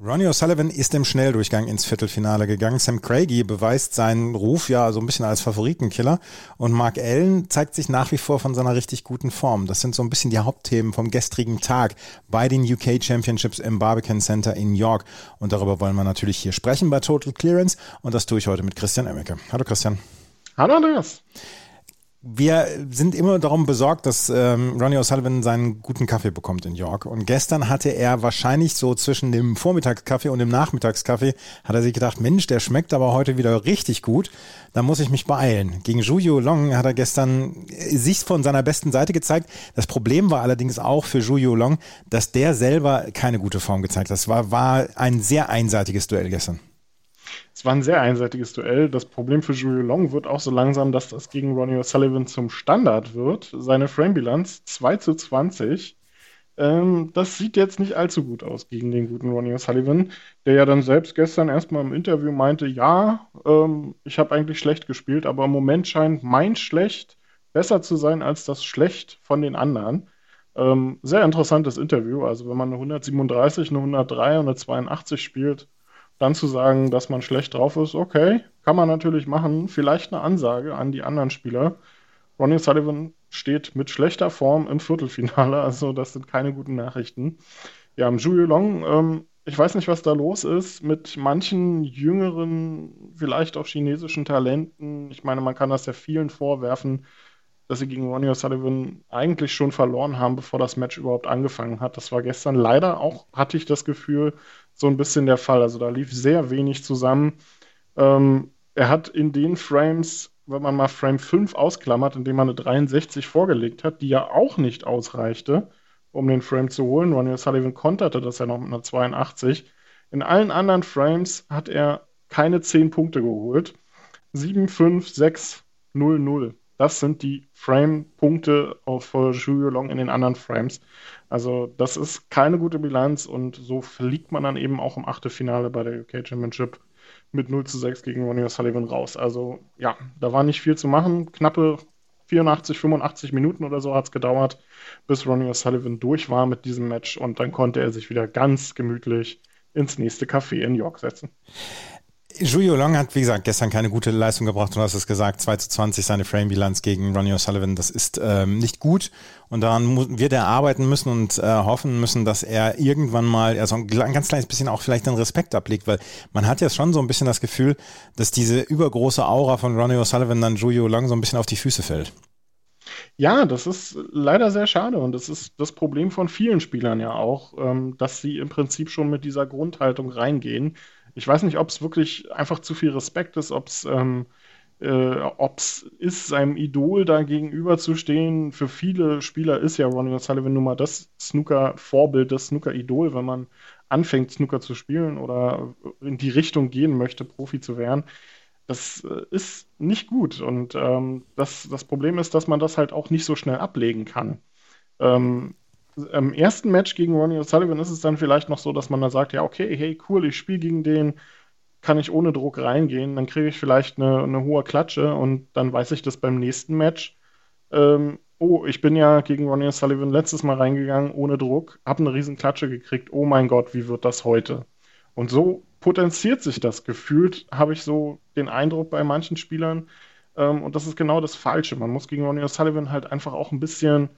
Ronnie O'Sullivan ist im Schnelldurchgang ins Viertelfinale gegangen. Sam Craigie beweist seinen Ruf ja so ein bisschen als Favoritenkiller. Und Mark Allen zeigt sich nach wie vor von seiner richtig guten Form. Das sind so ein bisschen die Hauptthemen vom gestrigen Tag bei den UK Championships im Barbican Center in York. Und darüber wollen wir natürlich hier sprechen bei Total Clearance. Und das tue ich heute mit Christian Emmecke. Hallo Christian. Hallo Andreas wir sind immer darum besorgt, dass ähm, Ronnie O'Sullivan seinen guten Kaffee bekommt in York. Und gestern hatte er wahrscheinlich so zwischen dem Vormittagskaffee und dem Nachmittagskaffee, hat er sich gedacht, Mensch, der schmeckt aber heute wieder richtig gut. Da muss ich mich beeilen. Gegen Zhu Long hat er gestern sich von seiner besten Seite gezeigt. Das Problem war allerdings auch für Zhu Long, dass der selber keine gute Form gezeigt hat. Das war, war ein sehr einseitiges Duell gestern. Es war ein sehr einseitiges Duell. Das Problem für Julio Long wird auch so langsam, dass das gegen Ronnie O'Sullivan zum Standard wird. Seine Frame-Bilanz 2 zu 20. Ähm, das sieht jetzt nicht allzu gut aus gegen den guten Ronnie O'Sullivan, der ja dann selbst gestern erstmal im Interview meinte, ja, ähm, ich habe eigentlich schlecht gespielt, aber im Moment scheint mein Schlecht besser zu sein als das Schlecht von den anderen. Ähm, sehr interessantes Interview. Also wenn man eine 137, eine 103 und eine 82 spielt, dann zu sagen, dass man schlecht drauf ist, okay, kann man natürlich machen. Vielleicht eine Ansage an die anderen Spieler. Ronnie Sullivan steht mit schlechter Form im Viertelfinale, also das sind keine guten Nachrichten. Ja, im Julio Long, ähm, ich weiß nicht, was da los ist mit manchen jüngeren, vielleicht auch chinesischen Talenten. Ich meine, man kann das ja vielen vorwerfen, dass sie gegen Ronnie O'Sullivan eigentlich schon verloren haben, bevor das Match überhaupt angefangen hat. Das war gestern leider auch, hatte ich das Gefühl, so ein bisschen der Fall. Also da lief sehr wenig zusammen. Ähm, er hat in den Frames, wenn man mal Frame 5 ausklammert, indem man eine 63 vorgelegt hat, die ja auch nicht ausreichte, um den Frame zu holen. Ronnie O'Sullivan konterte das ja noch mit einer 82. In allen anderen Frames hat er keine 10 Punkte geholt. 7, 5, 6, 0, 0. Das sind die Frame-Punkte auf Julio Long in den anderen Frames. Also das ist keine gute Bilanz und so fliegt man dann eben auch im Achtelfinale bei der UK Championship mit 0 zu 6 gegen Ronnie O'Sullivan raus. Also ja, da war nicht viel zu machen. Knappe 84, 85 Minuten oder so hat es gedauert, bis Ronnie O'Sullivan durch war mit diesem Match und dann konnte er sich wieder ganz gemütlich ins nächste Café in York setzen. Julio Long hat, wie gesagt, gestern keine gute Leistung gebracht. Du hast es gesagt, 2 zu 20 seine Frame-Bilanz gegen Ronnie O'Sullivan. Das ist ähm, nicht gut. Und daran wird er arbeiten müssen und äh, hoffen müssen, dass er irgendwann mal, also ein ganz kleines bisschen auch vielleicht den Respekt ablegt, weil man hat ja schon so ein bisschen das Gefühl, dass diese übergroße Aura von Ronnie O'Sullivan dann Julio Long so ein bisschen auf die Füße fällt. Ja, das ist leider sehr schade und das ist das Problem von vielen Spielern ja auch, ähm, dass sie im Prinzip schon mit dieser Grundhaltung reingehen ich weiß nicht, ob es wirklich einfach zu viel Respekt ist, ob es ähm, äh, ist, seinem Idol da gegenüberzustehen. Für viele Spieler ist ja Ronnie O'Sullivan nun mal das Snooker-Vorbild, das Snooker-Idol, wenn man anfängt, Snooker zu spielen oder in die Richtung gehen möchte, Profi zu werden. Das äh, ist nicht gut. Und ähm, das, das Problem ist, dass man das halt auch nicht so schnell ablegen kann. Ähm, im ersten Match gegen Ronnie O'Sullivan ist es dann vielleicht noch so, dass man dann sagt, ja, okay, hey, cool, ich spiele gegen den, kann ich ohne Druck reingehen, dann kriege ich vielleicht eine, eine, hohe Klatsche und dann weiß ich das beim nächsten Match. Ähm, oh, ich bin ja gegen Ronnie O'Sullivan letztes Mal reingegangen, ohne Druck, habe eine riesen Klatsche gekriegt, oh mein Gott, wie wird das heute? Und so potenziert sich das gefühlt, habe ich so den Eindruck bei manchen Spielern. Ähm, und das ist genau das Falsche. Man muss gegen Ronnie O'Sullivan halt einfach auch ein bisschen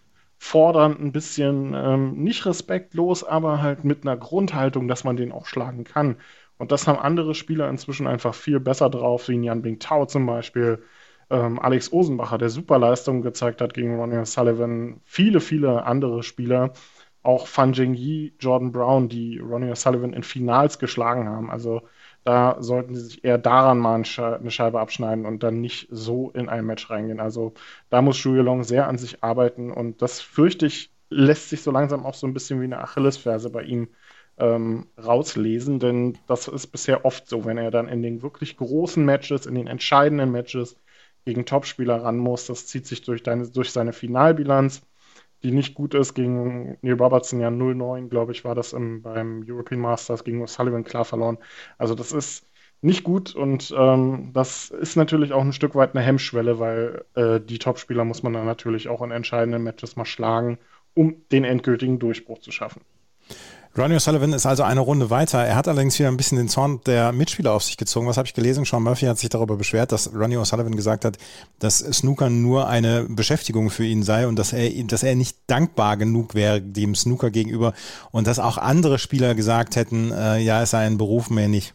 fordernd, ein bisschen ähm, nicht respektlos, aber halt mit einer Grundhaltung, dass man den auch schlagen kann. Und das haben andere Spieler inzwischen einfach viel besser drauf, wie Jan Bingtao zum Beispiel. Ähm, Alex Osenbacher, der Superleistungen gezeigt hat gegen Ronnie Sullivan. Viele, viele andere Spieler. Auch Fan Jingyi, Jordan Brown, die Ronnie Sullivan in Finals geschlagen haben. Also da sollten sie sich eher daran mal eine Scheibe abschneiden und dann nicht so in ein Match reingehen. Also da muss Julia Long sehr an sich arbeiten und das fürchte ich, lässt sich so langsam auch so ein bisschen wie eine Achillesferse bei ihm ähm, rauslesen, denn das ist bisher oft so, wenn er dann in den wirklich großen Matches, in den entscheidenden Matches gegen Topspieler ran muss. Das zieht sich durch, deine, durch seine Finalbilanz die nicht gut ist. Gegen Neil Robertson ja 0-9, glaube ich, war das im, beim European Masters gegen O'Sullivan klar verloren. Also das ist nicht gut und ähm, das ist natürlich auch ein Stück weit eine Hemmschwelle, weil äh, die Topspieler muss man dann natürlich auch in entscheidenden Matches mal schlagen, um den endgültigen Durchbruch zu schaffen. Ronnie O'Sullivan ist also eine Runde weiter. Er hat allerdings wieder ein bisschen den Zorn der Mitspieler auf sich gezogen. Was habe ich gelesen? Sean Murphy hat sich darüber beschwert, dass Ronnie O'Sullivan gesagt hat, dass Snooker nur eine Beschäftigung für ihn sei und dass er, dass er nicht dankbar genug wäre dem Snooker gegenüber und dass auch andere Spieler gesagt hätten, äh, ja, es sei ein Beruf mehr nicht.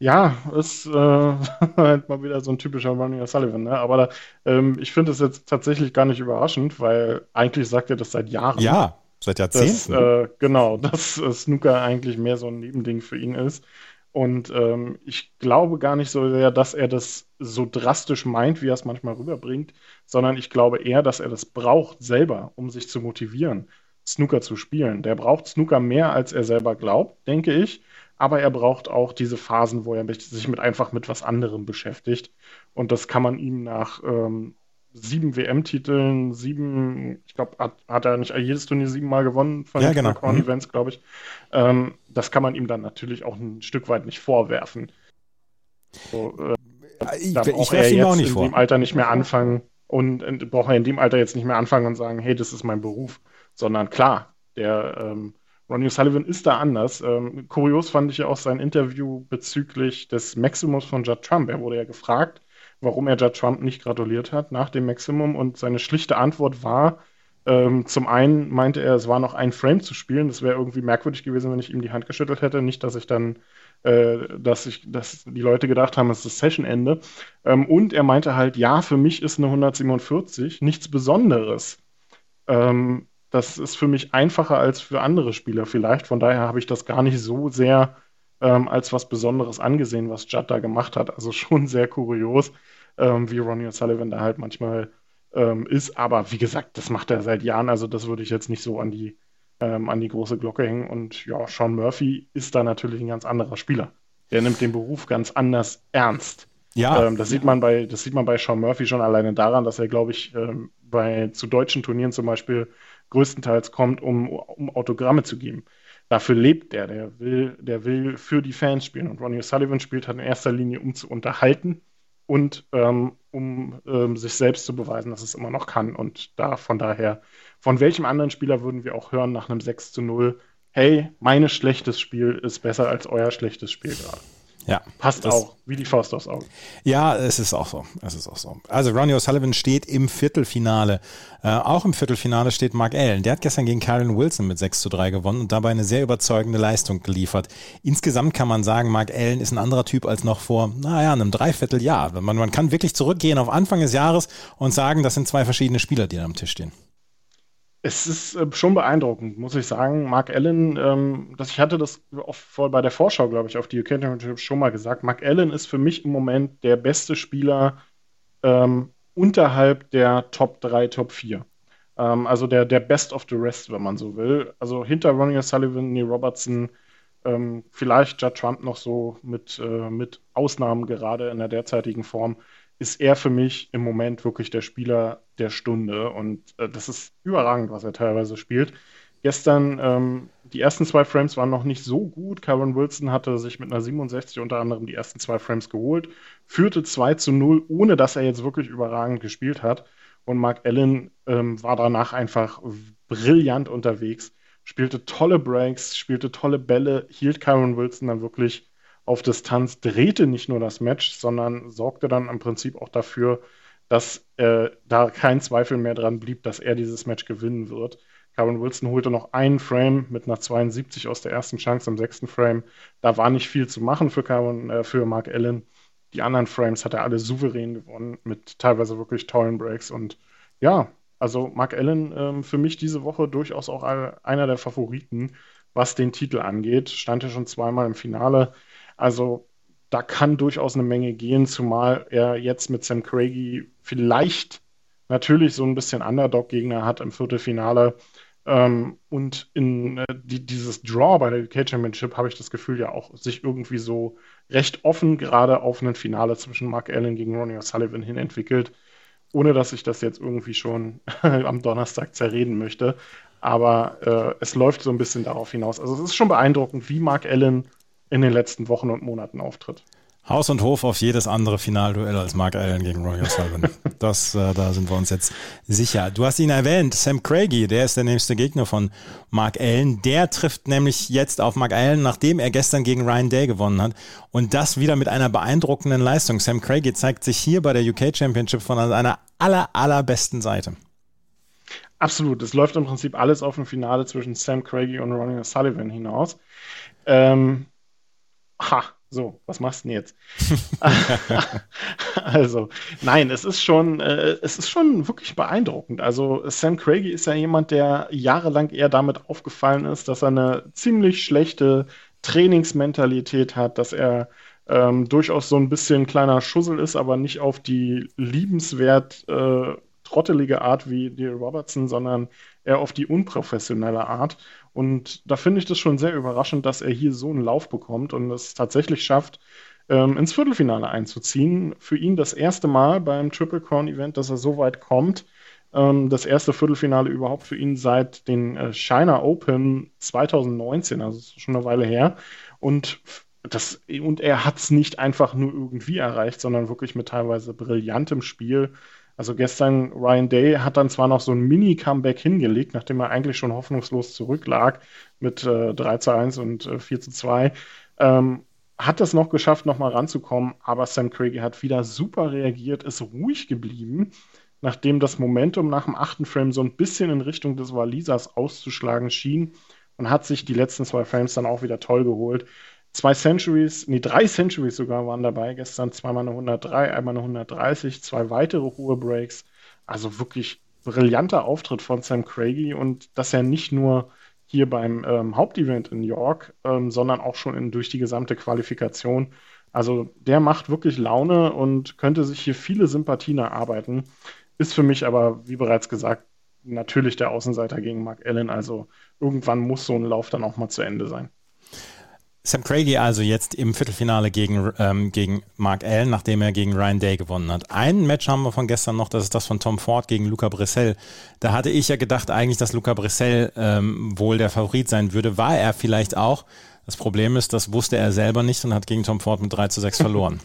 Ja, ist äh, halt mal wieder so ein typischer Ronnie O'Sullivan, ne? Aber da, ähm, ich finde es jetzt tatsächlich gar nicht überraschend, weil eigentlich sagt er das seit Jahren. Ja, seit Jahrzehnten. Dass, äh, genau, dass äh, Snooker eigentlich mehr so ein Nebending für ihn ist. Und ähm, ich glaube gar nicht so sehr, dass er das so drastisch meint, wie er es manchmal rüberbringt, sondern ich glaube eher, dass er das braucht selber, um sich zu motivieren, Snooker zu spielen. Der braucht Snooker mehr, als er selber glaubt, denke ich aber er braucht auch diese Phasen, wo er sich mit einfach mit was anderem beschäftigt. Und das kann man ihm nach ähm, sieben WM-Titeln, sieben, ich glaube, hat, hat, er nicht jedes Turnier siebenmal gewonnen von ja, genau. Corn mhm. Events, glaube ich. Ähm, das kann man ihm dann natürlich auch ein Stück weit nicht vorwerfen. So, äh, ich, da braucht er jetzt auch nicht in vor. dem Alter nicht mehr anfangen und äh, braucht er in dem Alter jetzt nicht mehr anfangen und sagen, hey, das ist mein Beruf, sondern klar, der ähm, Ronnie Sullivan ist da anders. Ähm, kurios fand ich ja auch sein Interview bezüglich des Maximums von Judd Trump. Er wurde ja gefragt, warum er Judd Trump nicht gratuliert hat nach dem Maximum und seine schlichte Antwort war, ähm, zum einen meinte er, es war noch ein Frame zu spielen. Das wäre irgendwie merkwürdig gewesen, wenn ich ihm die Hand geschüttelt hätte. Nicht, dass ich dann, äh, dass ich, dass die Leute gedacht haben, es ist das Sessionende. Ähm, und er meinte halt, ja, für mich ist eine 147 nichts Besonderes. Ähm, das ist für mich einfacher als für andere Spieler vielleicht. Von daher habe ich das gar nicht so sehr ähm, als was Besonderes angesehen, was Judd da gemacht hat. Also schon sehr kurios, ähm, wie Ronnie O'Sullivan da halt manchmal ähm, ist. Aber wie gesagt, das macht er seit Jahren. Also das würde ich jetzt nicht so an die, ähm, an die große Glocke hängen. Und ja, Sean Murphy ist da natürlich ein ganz anderer Spieler. Der nimmt den Beruf ganz anders ernst. Ja. Ähm, das, sieht man bei, das sieht man bei Sean Murphy schon alleine daran, dass er, glaube ich, ähm, bei zu deutschen Turnieren zum Beispiel größtenteils kommt, um, um Autogramme zu geben. Dafür lebt der, der will, der will für die Fans spielen. Und Ronnie O'Sullivan spielt halt in erster Linie, um zu unterhalten und ähm, um ähm, sich selbst zu beweisen, dass es immer noch kann. Und da von daher, von welchem anderen Spieler würden wir auch hören nach einem 6 zu 0, hey, mein schlechtes Spiel ist besser als euer schlechtes Spiel gerade. Ja. Passt auch, wie die Faust aufs Auge. Ja, es ist auch so. Es ist auch so. Also Ronnie O'Sullivan steht im Viertelfinale. Äh, auch im Viertelfinale steht Mark Allen. Der hat gestern gegen Karen Wilson mit 6 zu 3 gewonnen und dabei eine sehr überzeugende Leistung geliefert. Insgesamt kann man sagen, Mark Allen ist ein anderer Typ als noch vor, naja, einem Dreivierteljahr. Man, man kann wirklich zurückgehen auf Anfang des Jahres und sagen, das sind zwei verschiedene Spieler, die da am Tisch stehen. Es ist äh, schon beeindruckend, muss ich sagen. Mark Allen, ähm, das, ich hatte das oft vor, bei der Vorschau, glaube ich, auf die UK Championship schon mal gesagt. Mark Allen ist für mich im Moment der beste Spieler ähm, unterhalb der Top 3, Top 4. Ähm, also der, der Best of the Rest, wenn man so will. Also hinter Ronnie Sullivan, Neil Robertson, ähm, vielleicht Judd Trump noch so mit, äh, mit Ausnahmen gerade in der derzeitigen Form ist er für mich im Moment wirklich der Spieler der Stunde. Und äh, das ist überragend, was er teilweise spielt. Gestern, ähm, die ersten zwei Frames waren noch nicht so gut. Karen Wilson hatte sich mit einer 67 unter anderem die ersten zwei Frames geholt, führte 2 zu 0, ohne dass er jetzt wirklich überragend gespielt hat. Und Mark Allen ähm, war danach einfach brillant unterwegs, spielte tolle Breaks, spielte tolle Bälle, hielt Karen Wilson dann wirklich auf Distanz, drehte nicht nur das Match, sondern sorgte dann im Prinzip auch dafür, dass äh, da kein Zweifel mehr dran blieb, dass er dieses Match gewinnen wird. Karen Wilson holte noch einen Frame mit einer 72 aus der ersten Chance im sechsten Frame. Da war nicht viel zu machen für, Karen, äh, für Mark Allen. Die anderen Frames hat er alle souverän gewonnen mit teilweise wirklich tollen Breaks. Und ja, also Mark Allen ähm, für mich diese Woche durchaus auch einer der Favoriten, was den Titel angeht. Stand ja schon zweimal im Finale. Also da kann durchaus eine Menge gehen, zumal er jetzt mit Sam Craigie vielleicht natürlich so ein bisschen Underdog-Gegner hat im Viertelfinale. Ähm, und in äh, die, dieses Draw bei der UK Championship habe ich das Gefühl ja auch sich irgendwie so recht offen gerade auf ein Finale zwischen Mark Allen gegen Ronnie O'Sullivan hin entwickelt, ohne dass ich das jetzt irgendwie schon am Donnerstag zerreden möchte. Aber äh, es läuft so ein bisschen darauf hinaus. Also es ist schon beeindruckend, wie Mark Allen in den letzten Wochen und Monaten auftritt. Haus und Hof auf jedes andere Finalduell als Mark Allen gegen Roy O'Sullivan. Das, äh, da sind wir uns jetzt sicher. Du hast ihn erwähnt, Sam Craigie, der ist der nächste Gegner von Mark Allen. Der trifft nämlich jetzt auf Mark Allen, nachdem er gestern gegen Ryan Day gewonnen hat. Und das wieder mit einer beeindruckenden Leistung. Sam Craigie zeigt sich hier bei der UK Championship von seiner aller, allerbesten Seite. Absolut. Es läuft im Prinzip alles auf ein Finale zwischen Sam Craigie und Ronnie O'Sullivan hinaus. Ähm, ha, so, was machst du denn jetzt? also, nein, es ist schon, äh, es ist schon wirklich beeindruckend. Also, Sam Craigie ist ja jemand, der jahrelang eher damit aufgefallen ist, dass er eine ziemlich schlechte Trainingsmentalität hat, dass er ähm, durchaus so ein bisschen kleiner Schussel ist, aber nicht auf die liebenswert äh, trottelige Art wie Dear Robertson, sondern eher auf die unprofessionelle Art. Und da finde ich das schon sehr überraschend, dass er hier so einen Lauf bekommt und es tatsächlich schafft, ähm, ins Viertelfinale einzuziehen. Für ihn das erste Mal beim Triple Crown Event, dass er so weit kommt. Ähm, das erste Viertelfinale überhaupt für ihn seit den äh, China Open 2019, also schon eine Weile her. Und das, und er hat es nicht einfach nur irgendwie erreicht, sondern wirklich mit teilweise brillantem Spiel. Also gestern Ryan Day hat dann zwar noch so ein Mini-Comeback hingelegt, nachdem er eigentlich schon hoffnungslos zurücklag mit äh, 3 zu 1 und äh, 4 zu 2. Ähm, hat es noch geschafft, nochmal ranzukommen, aber Sam Craigie hat wieder super reagiert, ist ruhig geblieben, nachdem das Momentum nach dem achten Frame so ein bisschen in Richtung des Walisers auszuschlagen schien und hat sich die letzten zwei Frames dann auch wieder toll geholt zwei Centuries, nee, drei Centuries sogar waren dabei gestern. Zweimal eine 103, einmal eine 130, zwei weitere hohe Breaks. Also wirklich brillanter Auftritt von Sam Craigie und dass er nicht nur hier beim ähm, Hauptevent in York, ähm, sondern auch schon in, durch die gesamte Qualifikation. Also der macht wirklich Laune und könnte sich hier viele Sympathien erarbeiten. Ist für mich aber, wie bereits gesagt, natürlich der Außenseiter gegen Mark Allen. Also irgendwann muss so ein Lauf dann auch mal zu Ende sein. Sam Craigie also jetzt im Viertelfinale gegen, ähm, gegen Mark Allen, nachdem er gegen Ryan Day gewonnen hat. Ein Match haben wir von gestern noch, das ist das von Tom Ford gegen Luca Brissell. Da hatte ich ja gedacht eigentlich, dass Luca Brissell ähm, wohl der Favorit sein würde. War er vielleicht auch. Das Problem ist, das wusste er selber nicht und hat gegen Tom Ford mit 3 zu 6 verloren.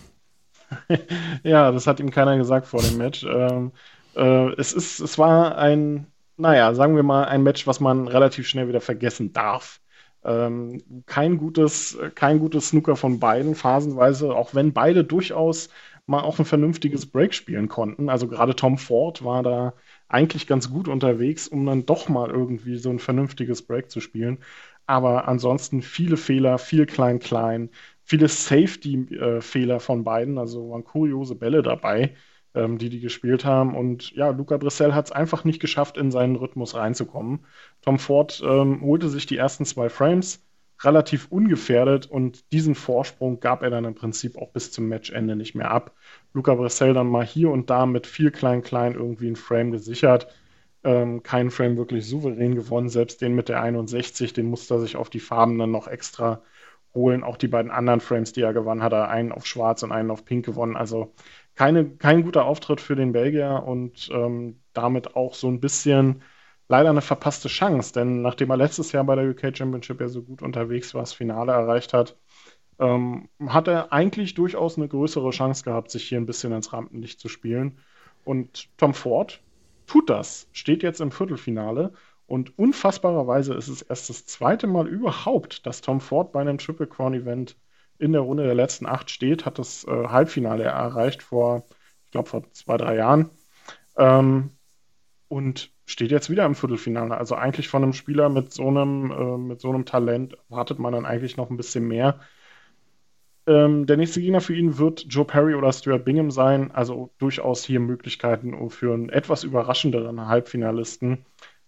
ja, das hat ihm keiner gesagt vor dem Match. Ähm, äh, es, ist, es war ein, naja, sagen wir mal, ein Match, was man relativ schnell wieder vergessen darf. Ähm, kein gutes, kein gutes Snooker von beiden, phasenweise, auch wenn beide durchaus mal auch ein vernünftiges Break spielen konnten. Also gerade Tom Ford war da eigentlich ganz gut unterwegs, um dann doch mal irgendwie so ein vernünftiges Break zu spielen. Aber ansonsten viele Fehler, viel klein-klein, viele Safety-Fehler von beiden, also waren kuriose Bälle dabei ähm, die die gespielt haben. Und ja, Luca Brissell hat es einfach nicht geschafft, in seinen Rhythmus reinzukommen. Tom Ford ähm, holte sich die ersten zwei Frames relativ ungefährdet und diesen Vorsprung gab er dann im Prinzip auch bis zum Matchende nicht mehr ab. Luca Brissell dann mal hier und da mit viel klein-klein irgendwie ein Frame gesichert. Ähm, keinen Frame wirklich souverän gewonnen, selbst den mit der 61, den musste er sich auf die Farben dann noch extra holen. Auch die beiden anderen Frames, die er gewonnen hat, er einen auf schwarz und einen auf pink gewonnen. Also keine, kein guter Auftritt für den Belgier und ähm, damit auch so ein bisschen leider eine verpasste Chance, denn nachdem er letztes Jahr bei der UK Championship ja so gut unterwegs war, das Finale erreicht hat, ähm, hat er eigentlich durchaus eine größere Chance gehabt, sich hier ein bisschen ins Rampenlicht zu spielen. Und Tom Ford tut das, steht jetzt im Viertelfinale und unfassbarerweise ist es erst das zweite Mal überhaupt, dass Tom Ford bei einem Triple Crown Event in der Runde der letzten acht steht, hat das äh, Halbfinale erreicht vor, ich glaube, vor zwei, drei Jahren. Ähm, und steht jetzt wieder im Viertelfinale. Also eigentlich von einem Spieler mit so einem, äh, mit so einem Talent erwartet man dann eigentlich noch ein bisschen mehr. Ähm, der nächste Gegner für ihn wird Joe Perry oder Stuart Bingham sein. Also durchaus hier Möglichkeiten für einen etwas überraschenderen Halbfinalisten.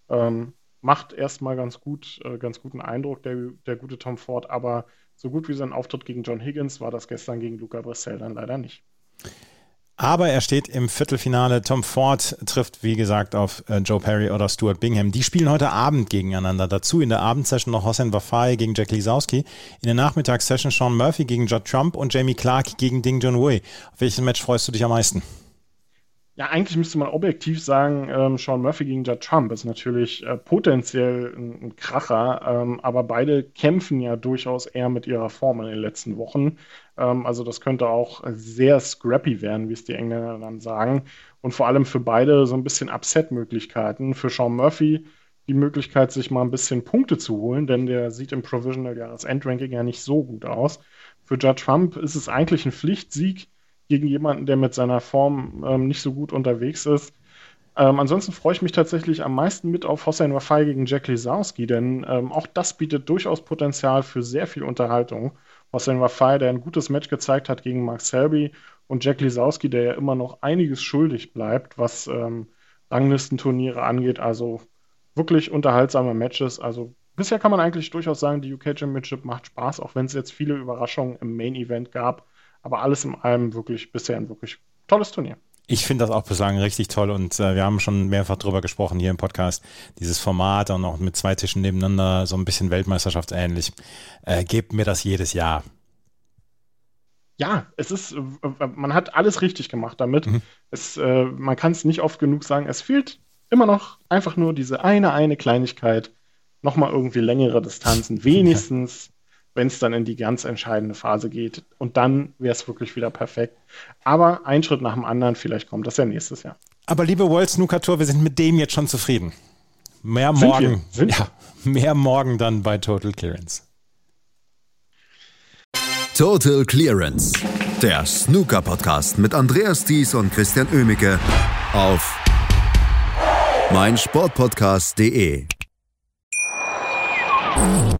Ähm, macht erstmal ganz gut, äh, ganz guten Eindruck, der, der gute Tom Ford, aber so gut wie sein Auftritt gegen John Higgins war das gestern gegen Luca Brissell dann leider nicht. Aber er steht im Viertelfinale. Tom Ford trifft, wie gesagt, auf äh, Joe Perry oder Stuart Bingham. Die spielen heute Abend gegeneinander. Dazu in der Abendsession noch Hossein Wafai gegen Jack Lisowski. In der Nachmittagssession Sean Murphy gegen Judd Trump und Jamie Clark gegen Ding Junhui. Auf welches Match freust du dich am meisten? Ja, eigentlich müsste man objektiv sagen, ähm, Sean Murphy gegen Judd Trump ist natürlich äh, potenziell ein, ein Kracher, ähm, aber beide kämpfen ja durchaus eher mit ihrer Form in den letzten Wochen. Ähm, also das könnte auch sehr scrappy werden, wie es die Engländer dann sagen. Und vor allem für beide so ein bisschen Upset-Möglichkeiten. Für Sean Murphy die Möglichkeit, sich mal ein bisschen Punkte zu holen, denn der sieht im Provisional Jahresendranking ja nicht so gut aus. Für Judd Trump ist es eigentlich ein Pflichtsieg gegen jemanden, der mit seiner Form ähm, nicht so gut unterwegs ist. Ähm, ansonsten freue ich mich tatsächlich am meisten mit auf Hossein Wafai gegen Jack Lisowski, denn ähm, auch das bietet durchaus Potenzial für sehr viel Unterhaltung. Hossein Wafai, der ein gutes Match gezeigt hat gegen Mark Selby und Jack Lisowski, der ja immer noch einiges schuldig bleibt, was ähm, Ranglistenturniere angeht. Also wirklich unterhaltsame Matches. Also bisher kann man eigentlich durchaus sagen, die UK Championship macht Spaß, auch wenn es jetzt viele Überraschungen im Main Event gab. Aber alles in allem wirklich bisher ein wirklich tolles Turnier. Ich finde das auch bislang richtig toll und äh, wir haben schon mehrfach drüber gesprochen hier im Podcast. Dieses Format und auch mit zwei Tischen nebeneinander, so ein bisschen Weltmeisterschaftsähnlich. Äh, gebt mir das jedes Jahr. Ja, es ist, äh, man hat alles richtig gemacht damit. Mhm. Es, äh, man kann es nicht oft genug sagen. Es fehlt immer noch einfach nur diese eine, eine Kleinigkeit. Nochmal irgendwie längere Distanzen, wenigstens wenn es dann in die ganz entscheidende Phase geht. Und dann wäre es wirklich wieder perfekt. Aber ein Schritt nach dem anderen, vielleicht kommt das ja nächstes Jahr. Aber liebe World Snooker Tour, wir sind mit dem jetzt schon zufrieden. Mehr sind morgen. Wir? Ja, mehr morgen dann bei Total Clearance. Total Clearance. Der Snooker Podcast mit Andreas Thies und Christian Ömicke auf meinsportpodcast.de.